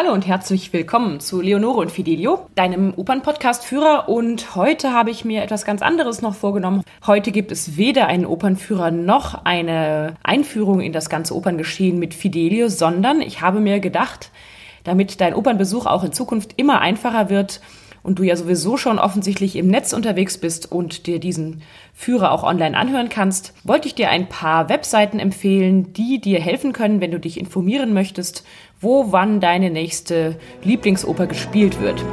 Hallo und herzlich willkommen zu Leonore und Fidelio, deinem Opernpodcast-Führer. Und heute habe ich mir etwas ganz anderes noch vorgenommen. Heute gibt es weder einen Opernführer noch eine Einführung in das ganze Operngeschehen mit Fidelio, sondern ich habe mir gedacht, damit dein Opernbesuch auch in Zukunft immer einfacher wird, und du ja sowieso schon offensichtlich im Netz unterwegs bist und dir diesen Führer auch online anhören kannst, wollte ich dir ein paar Webseiten empfehlen, die dir helfen können, wenn du dich informieren möchtest, wo wann deine nächste Lieblingsoper gespielt wird.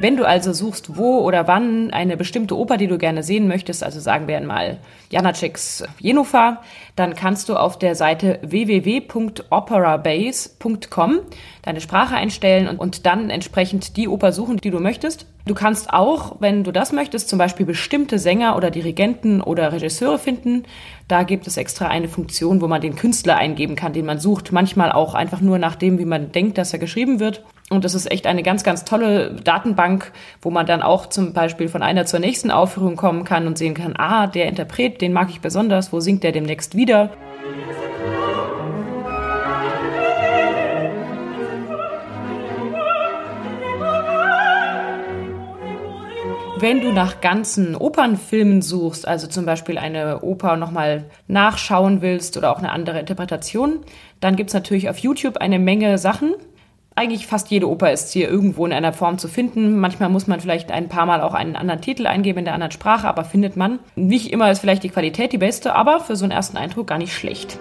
Wenn du also suchst, wo oder wann eine bestimmte Oper, die du gerne sehen möchtest, also sagen wir mal Janaceks Jenova, dann kannst du auf der Seite www.operabase.com deine Sprache einstellen und, und dann entsprechend die Oper suchen, die du möchtest. Du kannst auch, wenn du das möchtest, zum Beispiel bestimmte Sänger oder Dirigenten oder Regisseure finden. Da gibt es extra eine Funktion, wo man den Künstler eingeben kann, den man sucht. Manchmal auch einfach nur nach dem, wie man denkt, dass er geschrieben wird. Und das ist echt eine ganz, ganz tolle Datenbank, wo man dann auch zum Beispiel von einer zur nächsten Aufführung kommen kann und sehen kann, ah, der Interpret, den mag ich besonders, wo singt der demnächst wieder? Wenn du nach ganzen Opernfilmen suchst, also zum Beispiel eine Oper nochmal nachschauen willst oder auch eine andere Interpretation, dann gibt's natürlich auf YouTube eine Menge Sachen eigentlich fast jede Oper ist hier irgendwo in einer Form zu finden. Manchmal muss man vielleicht ein paar Mal auch einen anderen Titel eingeben in der anderen Sprache, aber findet man. Nicht immer ist vielleicht die Qualität die beste, aber für so einen ersten Eindruck gar nicht schlecht.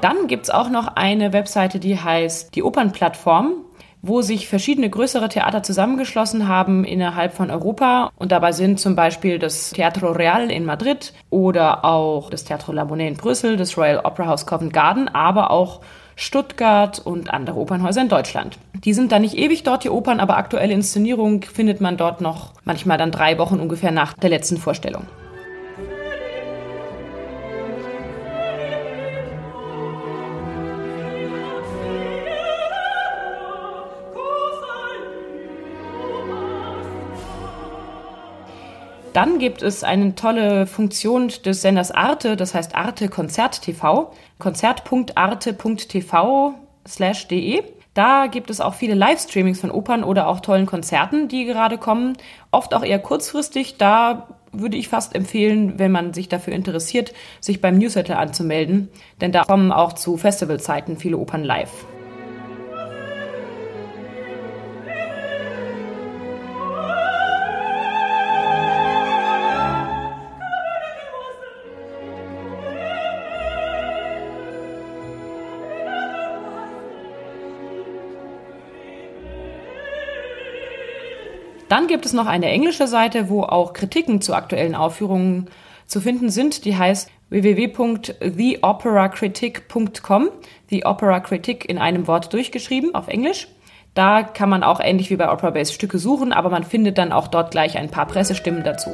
Dann gibt es auch noch eine Webseite, die heißt die Opernplattform wo sich verschiedene größere Theater zusammengeschlossen haben innerhalb von Europa. Und dabei sind zum Beispiel das Teatro Real in Madrid oder auch das Teatro La Monnaie in Brüssel, das Royal Opera House Covent Garden, aber auch Stuttgart und andere Opernhäuser in Deutschland. Die sind dann nicht ewig dort, die Opern, aber aktuelle Inszenierung findet man dort noch manchmal dann drei Wochen ungefähr nach der letzten Vorstellung. Dann gibt es eine tolle Funktion des Senders Arte, das heißt Arte Konzert TV, konzert.arte.tv slash de. Da gibt es auch viele Livestreamings von Opern oder auch tollen Konzerten, die gerade kommen. Oft auch eher kurzfristig. Da würde ich fast empfehlen, wenn man sich dafür interessiert, sich beim Newsletter anzumelden. Denn da kommen auch zu Festivalzeiten viele Opern live. Dann gibt es noch eine englische Seite, wo auch Kritiken zu aktuellen Aufführungen zu finden sind. Die heißt www.theoperacritic.com. The Opera Critic in einem Wort durchgeschrieben auf Englisch. Da kann man auch ähnlich wie bei Opera Base Stücke suchen, aber man findet dann auch dort gleich ein paar Pressestimmen dazu.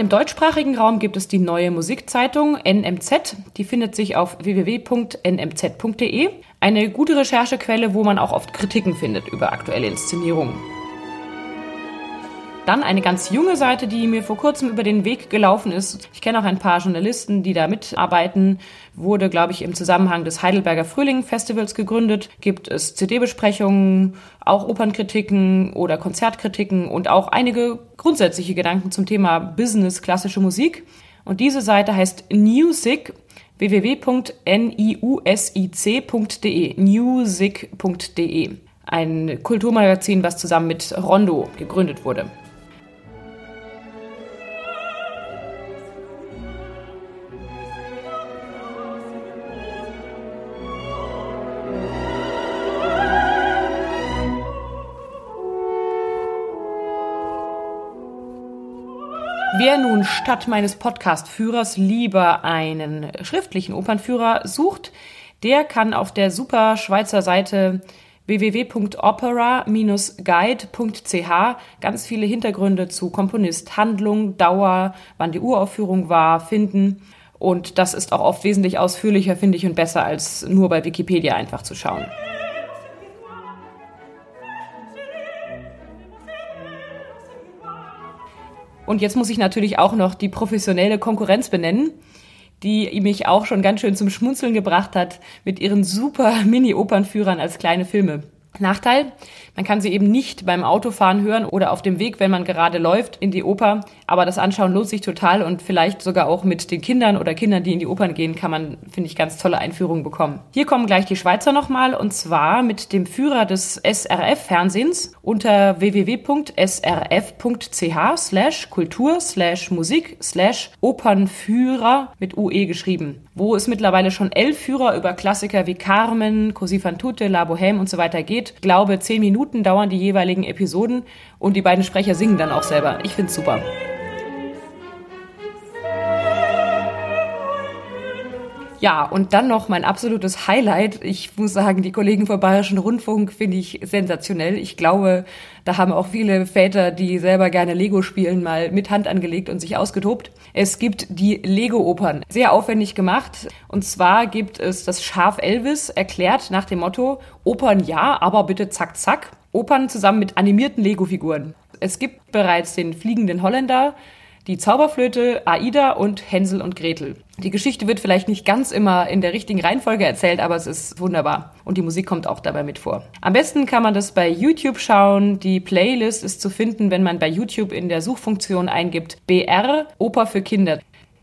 Im deutschsprachigen Raum gibt es die neue Musikzeitung NMZ. Die findet sich auf www.nmz.de. Eine gute Recherchequelle, wo man auch oft Kritiken findet über aktuelle Inszenierungen. Dann eine ganz junge Seite, die mir vor kurzem über den Weg gelaufen ist. Ich kenne auch ein paar Journalisten, die da mitarbeiten. Wurde, glaube ich, im Zusammenhang des Heidelberger Frühling Festivals gegründet. Gibt es CD-Besprechungen, auch Opernkritiken oder Konzertkritiken und auch einige grundsätzliche Gedanken zum Thema Business, klassische Musik. Und diese Seite heißt Newsic www.niusic.de newsic.de ein Kulturmagazin, was zusammen mit Rondo gegründet wurde. Wer nun statt meines Podcast-Führers lieber einen schriftlichen Opernführer sucht, der kann auf der super Schweizer Seite www.opera-guide.ch ganz viele Hintergründe zu Komponist, Handlung, Dauer, wann die Uraufführung war, finden. Und das ist auch oft wesentlich ausführlicher, finde ich, und besser als nur bei Wikipedia einfach zu schauen. Und jetzt muss ich natürlich auch noch die professionelle Konkurrenz benennen, die mich auch schon ganz schön zum Schmunzeln gebracht hat mit ihren super Mini-Opernführern als kleine Filme. Nachteil, man kann sie eben nicht beim Autofahren hören oder auf dem Weg, wenn man gerade läuft in die Oper. Aber das Anschauen lohnt sich total und vielleicht sogar auch mit den Kindern oder Kindern, die in die Opern gehen, kann man, finde ich, ganz tolle Einführungen bekommen. Hier kommen gleich die Schweizer nochmal und zwar mit dem Führer des SRF-Fernsehens unter www.srf.ch slash Kultur slash Musik slash Opernführer mit UE geschrieben, wo es mittlerweile schon elf Führer über Klassiker wie Carmen, Così fan tutte, La Bohème und so weiter geht. Ich glaube, zehn Minuten dauern die jeweiligen Episoden und die beiden Sprecher singen dann auch selber. Ich find's super. Ja, und dann noch mein absolutes Highlight. Ich muss sagen, die Kollegen vom Bayerischen Rundfunk finde ich sensationell. Ich glaube, da haben auch viele Väter, die selber gerne Lego spielen, mal mit Hand angelegt und sich ausgetobt. Es gibt die Lego-Opern. Sehr aufwendig gemacht. Und zwar gibt es das Schaf Elvis erklärt nach dem Motto, Opern ja, aber bitte zack, zack. Opern zusammen mit animierten Lego-Figuren. Es gibt bereits den fliegenden Holländer, die Zauberflöte, Aida und Hänsel und Gretel. Die Geschichte wird vielleicht nicht ganz immer in der richtigen Reihenfolge erzählt, aber es ist wunderbar. Und die Musik kommt auch dabei mit vor. Am besten kann man das bei YouTube schauen. Die Playlist ist zu finden, wenn man bei YouTube in der Suchfunktion eingibt BR Oper für Kinder.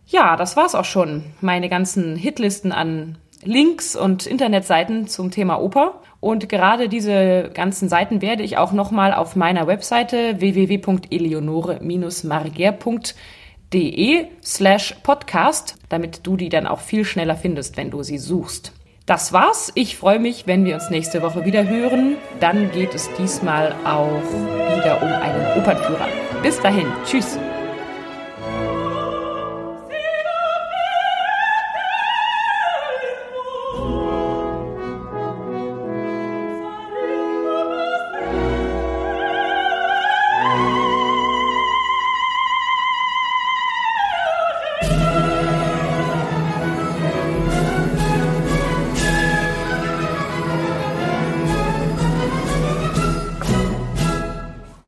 Ja, das war's auch schon. Meine ganzen Hitlisten an Links und Internetseiten zum Thema Oper. Und gerade diese ganzen Seiten werde ich auch nochmal auf meiner Webseite www.eleonore-marger.de slash podcast, damit du die dann auch viel schneller findest, wenn du sie suchst. Das war's. Ich freue mich, wenn wir uns nächste Woche wieder hören. Dann geht es diesmal auch wieder um einen Opernführer. Bis dahin. Tschüss.